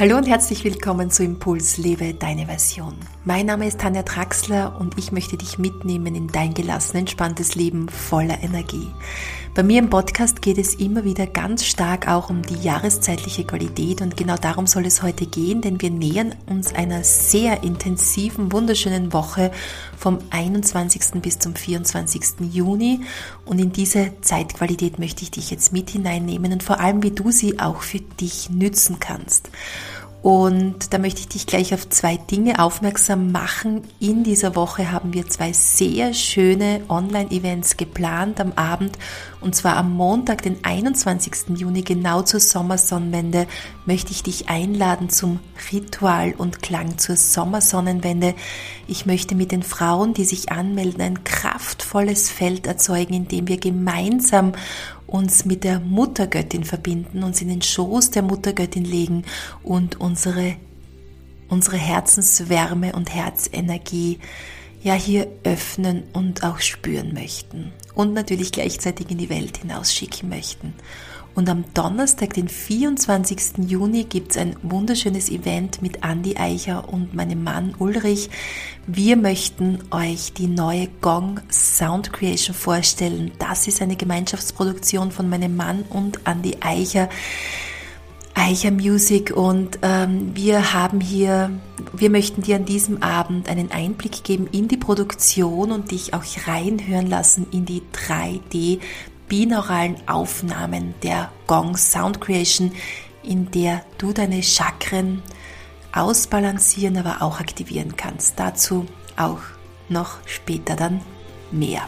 Hallo und herzlich willkommen zu Impuls Lebe deine Version. Mein Name ist Tanja Traxler und ich möchte dich mitnehmen in dein gelassen, entspanntes Leben voller Energie. Bei mir im Podcast geht es immer wieder ganz stark auch um die jahreszeitliche Qualität und genau darum soll es heute gehen, denn wir nähern uns einer sehr intensiven, wunderschönen Woche vom 21. bis zum 24. Juni und in diese Zeitqualität möchte ich dich jetzt mit hineinnehmen und vor allem, wie du sie auch für dich nützen kannst. Und da möchte ich dich gleich auf zwei Dinge aufmerksam machen. In dieser Woche haben wir zwei sehr schöne Online-Events geplant am Abend. Und zwar am Montag, den 21. Juni, genau zur Sommersonnenwende, möchte ich dich einladen zum Ritual und Klang zur Sommersonnenwende. Ich möchte mit den Frauen, die sich anmelden, ein kraftvolles Feld erzeugen, in dem wir gemeinsam uns mit der Muttergöttin verbinden, uns in den Schoß der Muttergöttin legen und unsere, unsere Herzenswärme und Herzenergie ja hier öffnen und auch spüren möchten und natürlich gleichzeitig in die Welt hinausschicken möchten. Und am Donnerstag, den 24. Juni, gibt es ein wunderschönes Event mit Andy Eicher und meinem Mann Ulrich. Wir möchten euch die neue Gong Sound Creation vorstellen. Das ist eine Gemeinschaftsproduktion von meinem Mann und Andy Eicher. Eicher Music und ähm, wir haben hier, wir möchten dir an diesem Abend einen Einblick geben in die Produktion und dich auch reinhören lassen in die 3D binauralen Aufnahmen der Gong Sound Creation, in der du deine Chakren ausbalancieren, aber auch aktivieren kannst. Dazu auch noch später dann mehr.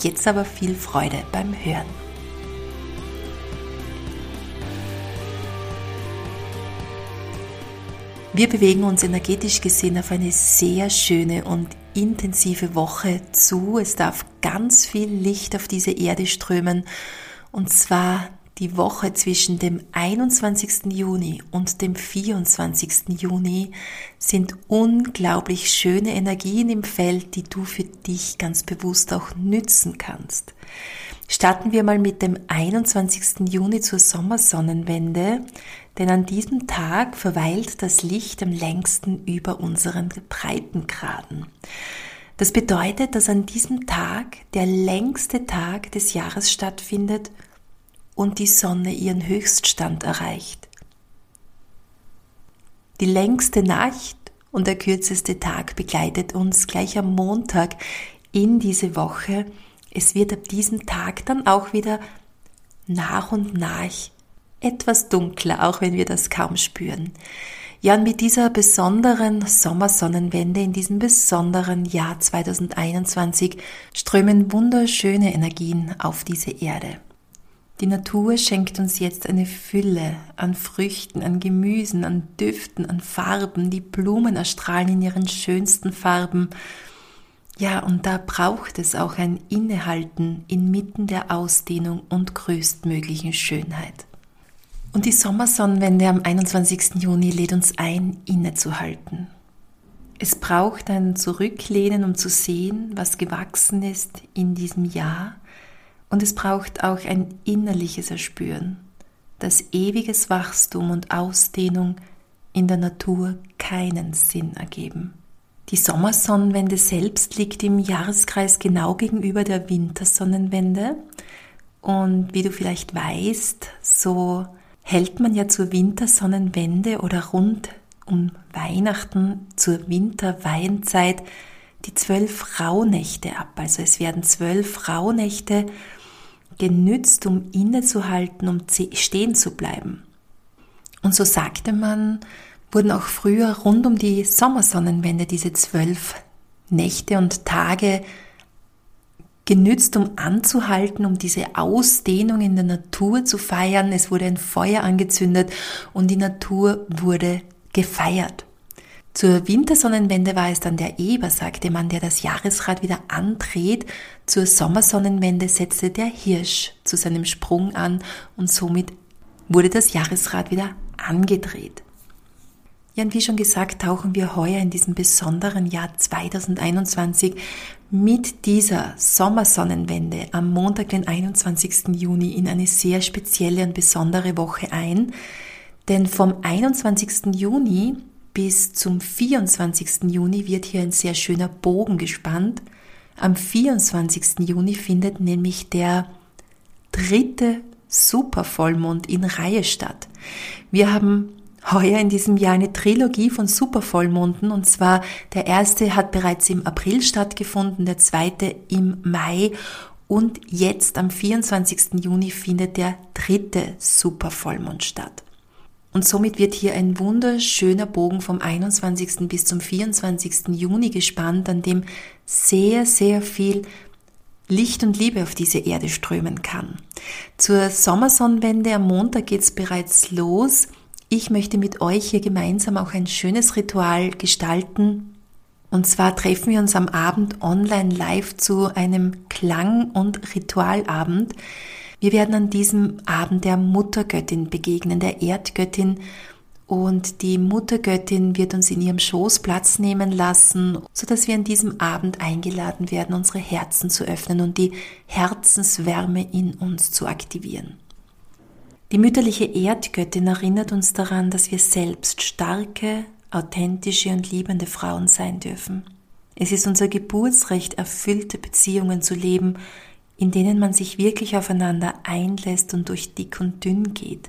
Jetzt aber viel Freude beim Hören. Wir bewegen uns energetisch gesehen auf eine sehr schöne und intensive Woche zu. Es darf ganz viel Licht auf diese Erde strömen und zwar die Woche zwischen dem 21. Juni und dem 24. Juni sind unglaublich schöne Energien im Feld, die du für dich ganz bewusst auch nützen kannst. Starten wir mal mit dem 21. Juni zur Sommersonnenwende, denn an diesem Tag verweilt das Licht am längsten über unseren Breitengraden. Das bedeutet, dass an diesem Tag der längste Tag des Jahres stattfindet und die Sonne ihren Höchststand erreicht. Die längste Nacht und der kürzeste Tag begleitet uns gleich am Montag in diese Woche. Es wird ab diesem Tag dann auch wieder nach und nach etwas dunkler, auch wenn wir das kaum spüren. Ja, und mit dieser besonderen Sommersonnenwende in diesem besonderen Jahr 2021 strömen wunderschöne Energien auf diese Erde. Die Natur schenkt uns jetzt eine Fülle an Früchten, an Gemüsen, an Düften, an Farben. Die Blumen erstrahlen in ihren schönsten Farben. Ja, und da braucht es auch ein Innehalten inmitten der Ausdehnung und größtmöglichen Schönheit. Und die Sommersonnenwende am 21. Juni lädt uns ein, innezuhalten. Es braucht ein Zurücklehnen, um zu sehen, was gewachsen ist in diesem Jahr und es braucht auch ein innerliches Erspüren, dass ewiges Wachstum und Ausdehnung in der Natur keinen Sinn ergeben. Die Sommersonnenwende selbst liegt im Jahreskreis genau gegenüber der Wintersonnenwende. Und wie du vielleicht weißt, so hält man ja zur Wintersonnenwende oder rund um Weihnachten zur Winterweihnzeit die zwölf Rauhnächte ab. Also es werden zwölf Rauhnächte genützt, um innezuhalten, um stehen zu bleiben. Und so sagte man, wurden auch früher rund um die Sommersonnenwende diese zwölf Nächte und Tage genützt, um anzuhalten, um diese Ausdehnung in der Natur zu feiern. Es wurde ein Feuer angezündet und die Natur wurde gefeiert. Zur Wintersonnenwende war es dann der Eber, sagte man, der das Jahresrad wieder andreht. Zur Sommersonnenwende setzte der Hirsch zu seinem Sprung an und somit wurde das Jahresrad wieder angedreht. Ja, und wie schon gesagt, tauchen wir heuer in diesem besonderen Jahr 2021 mit dieser Sommersonnenwende am Montag, den 21. Juni, in eine sehr spezielle und besondere Woche ein, Denn vom 21. Juni bis zum 24. Juni wird hier ein sehr schöner Bogen gespannt. Am 24. Juni findet nämlich der dritte Supervollmond in Reihe statt. Wir haben heuer in diesem Jahr eine Trilogie von Supervollmonden und zwar der erste hat bereits im April stattgefunden, der zweite im Mai und jetzt am 24. Juni findet der dritte Supervollmond statt. Und somit wird hier ein wunderschöner Bogen vom 21. bis zum 24. Juni gespannt, an dem sehr, sehr viel Licht und Liebe auf diese Erde strömen kann. Zur Sommersonnenwende am Montag geht's bereits los. Ich möchte mit euch hier gemeinsam auch ein schönes Ritual gestalten. Und zwar treffen wir uns am Abend online live zu einem Klang- und Ritualabend. Wir werden an diesem Abend der Muttergöttin begegnen, der Erdgöttin und die Muttergöttin wird uns in ihrem Schoß Platz nehmen lassen, so dass wir an diesem Abend eingeladen werden, unsere Herzen zu öffnen und die Herzenswärme in uns zu aktivieren. Die mütterliche Erdgöttin erinnert uns daran, dass wir selbst starke, authentische und liebende Frauen sein dürfen. Es ist unser Geburtsrecht, erfüllte Beziehungen zu leben, in denen man sich wirklich aufeinander einlässt und durch dick und dünn geht.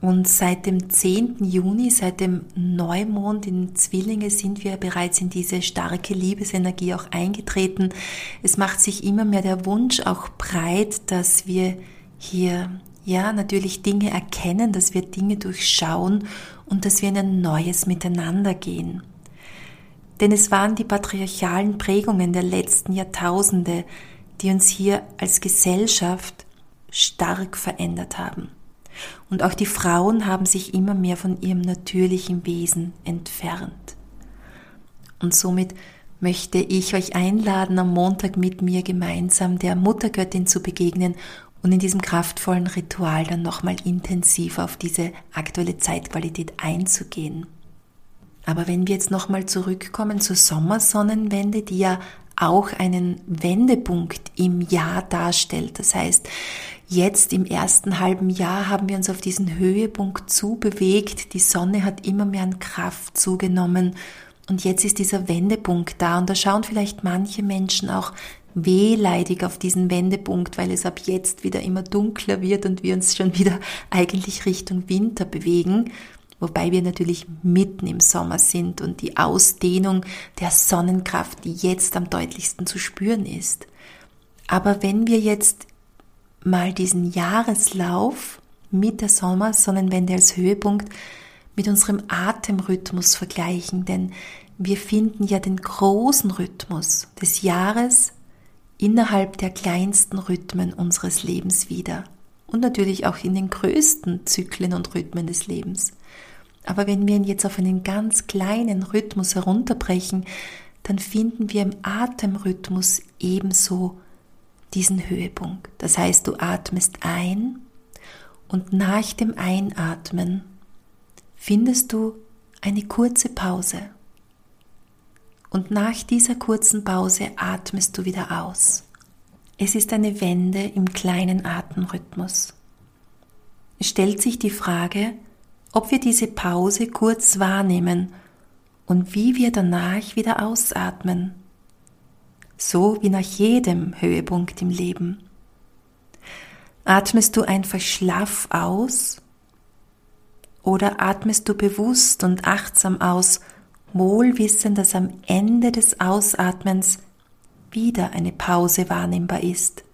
Und seit dem 10. Juni, seit dem Neumond in Zwillinge sind wir bereits in diese starke Liebesenergie auch eingetreten. Es macht sich immer mehr der Wunsch auch breit, dass wir hier ja natürlich Dinge erkennen, dass wir Dinge durchschauen und dass wir in ein neues Miteinander gehen. Denn es waren die patriarchalen Prägungen der letzten Jahrtausende, die uns hier als Gesellschaft stark verändert haben. Und auch die Frauen haben sich immer mehr von ihrem natürlichen Wesen entfernt. Und somit möchte ich euch einladen, am Montag mit mir gemeinsam der Muttergöttin zu begegnen und in diesem kraftvollen Ritual dann nochmal intensiv auf diese aktuelle Zeitqualität einzugehen. Aber wenn wir jetzt nochmal zurückkommen zur Sommersonnenwende, die ja auch einen Wendepunkt im Jahr darstellt. Das heißt, Jetzt im ersten halben Jahr haben wir uns auf diesen Höhepunkt zubewegt. Die Sonne hat immer mehr an Kraft zugenommen. Und jetzt ist dieser Wendepunkt da. Und da schauen vielleicht manche Menschen auch wehleidig auf diesen Wendepunkt, weil es ab jetzt wieder immer dunkler wird und wir uns schon wieder eigentlich Richtung Winter bewegen. Wobei wir natürlich mitten im Sommer sind und die Ausdehnung der Sonnenkraft, die jetzt am deutlichsten zu spüren ist. Aber wenn wir jetzt mal diesen Jahreslauf mit der Sommersonnenwende als Höhepunkt mit unserem Atemrhythmus vergleichen, denn wir finden ja den großen Rhythmus des Jahres innerhalb der kleinsten Rhythmen unseres Lebens wieder und natürlich auch in den größten Zyklen und Rhythmen des Lebens. Aber wenn wir ihn jetzt auf einen ganz kleinen Rhythmus herunterbrechen, dann finden wir im Atemrhythmus ebenso diesen Höhepunkt. Das heißt, du atmest ein und nach dem Einatmen findest du eine kurze Pause. Und nach dieser kurzen Pause atmest du wieder aus. Es ist eine Wende im kleinen Atemrhythmus. Es stellt sich die Frage, ob wir diese Pause kurz wahrnehmen und wie wir danach wieder ausatmen so wie nach jedem Höhepunkt im Leben. Atmest du einfach schlaff aus oder atmest du bewusst und achtsam aus, wohlwissend, dass am Ende des Ausatmens wieder eine Pause wahrnehmbar ist,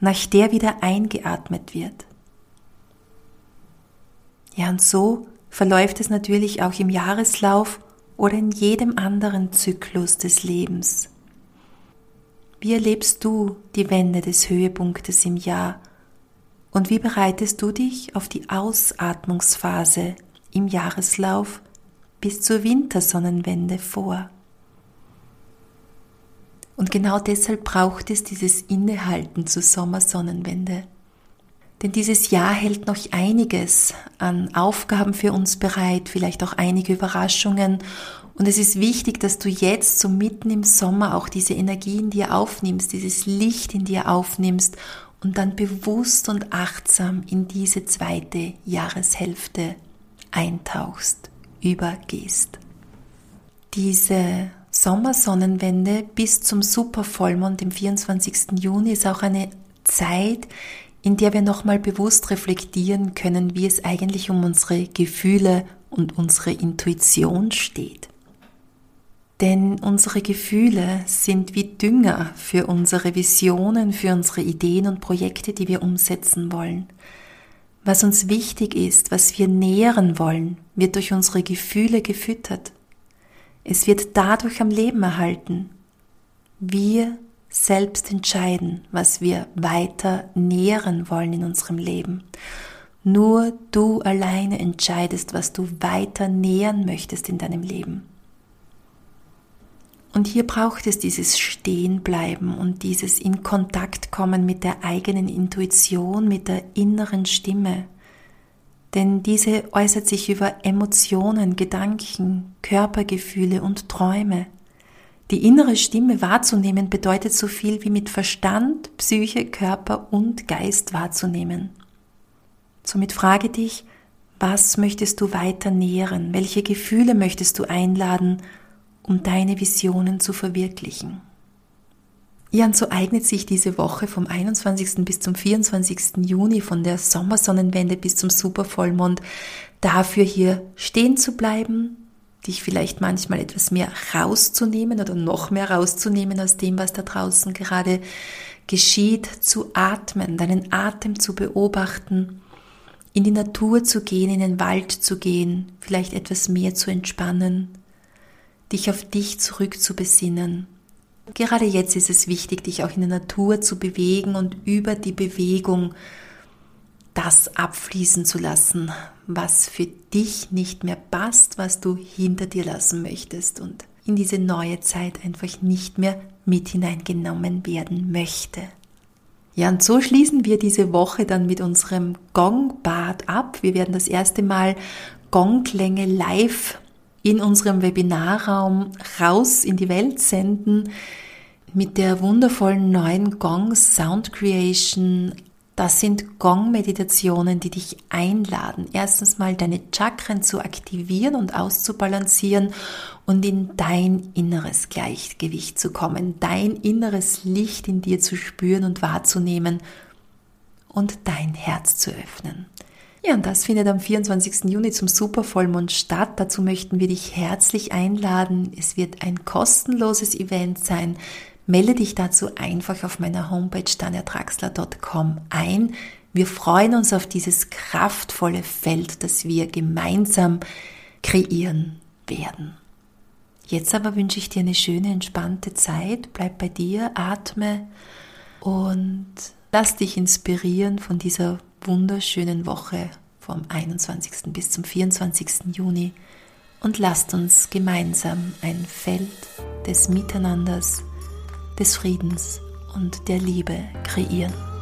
nach der wieder eingeatmet wird. Ja, und so verläuft es natürlich auch im Jahreslauf oder in jedem anderen Zyklus des Lebens. Wie erlebst du die Wende des Höhepunktes im Jahr? Und wie bereitest du dich auf die Ausatmungsphase im Jahreslauf bis zur Wintersonnenwende vor? Und genau deshalb braucht es dieses Innehalten zur Sommersonnenwende. Denn dieses Jahr hält noch einiges an Aufgaben für uns bereit, vielleicht auch einige Überraschungen und es ist wichtig, dass du jetzt so mitten im Sommer auch diese Energie in dir aufnimmst, dieses Licht in dir aufnimmst und dann bewusst und achtsam in diese zweite Jahreshälfte eintauchst, übergehst. Diese Sommersonnenwende bis zum Supervollmond im 24. Juni ist auch eine Zeit, in der wir nochmal bewusst reflektieren können, wie es eigentlich um unsere Gefühle und unsere Intuition steht. Denn unsere Gefühle sind wie Dünger für unsere Visionen, für unsere Ideen und Projekte, die wir umsetzen wollen. Was uns wichtig ist, was wir nähren wollen, wird durch unsere Gefühle gefüttert. Es wird dadurch am Leben erhalten. Wir selbst entscheiden, was wir weiter nähren wollen in unserem Leben. Nur du alleine entscheidest, was du weiter nähern möchtest in deinem Leben. Und hier braucht es dieses Stehenbleiben und dieses in Kontakt kommen mit der eigenen Intuition, mit der inneren Stimme. Denn diese äußert sich über Emotionen, Gedanken, Körpergefühle und Träume. Die innere Stimme wahrzunehmen bedeutet so viel wie mit Verstand, Psyche, Körper und Geist wahrzunehmen. Somit frage dich, was möchtest du weiter nähren? Welche Gefühle möchtest du einladen, um deine Visionen zu verwirklichen? Ja, und so eignet sich diese Woche vom 21. bis zum 24. Juni von der Sommersonnenwende bis zum Supervollmond dafür hier stehen zu bleiben, dich vielleicht manchmal etwas mehr rauszunehmen oder noch mehr rauszunehmen aus dem, was da draußen gerade geschieht, zu atmen, deinen Atem zu beobachten, in die Natur zu gehen, in den Wald zu gehen, vielleicht etwas mehr zu entspannen, dich auf dich zurück zu besinnen. Gerade jetzt ist es wichtig, dich auch in der Natur zu bewegen und über die Bewegung das abfließen zu lassen, was für dich nicht mehr passt, was du hinter dir lassen möchtest und in diese neue Zeit einfach nicht mehr mit hineingenommen werden möchte. Ja, und so schließen wir diese Woche dann mit unserem Gongbad ab. Wir werden das erste Mal Gongklänge live in unserem Webinarraum raus in die Welt senden mit der wundervollen neuen Gong Sound Creation das sind Gong-Meditationen, die dich einladen, erstens mal deine Chakren zu aktivieren und auszubalancieren und in dein inneres Gleichgewicht zu kommen, dein inneres Licht in dir zu spüren und wahrzunehmen und dein Herz zu öffnen. Ja, und das findet am 24. Juni zum Supervollmond statt. Dazu möchten wir dich herzlich einladen. Es wird ein kostenloses Event sein Melde dich dazu einfach auf meiner Homepage daniatraxler.com ein. Wir freuen uns auf dieses kraftvolle Feld, das wir gemeinsam kreieren werden. Jetzt aber wünsche ich dir eine schöne, entspannte Zeit. Bleib bei dir, atme und lass dich inspirieren von dieser wunderschönen Woche vom 21. bis zum 24. Juni und lasst uns gemeinsam ein Feld des Miteinanders des Friedens und der Liebe kreieren.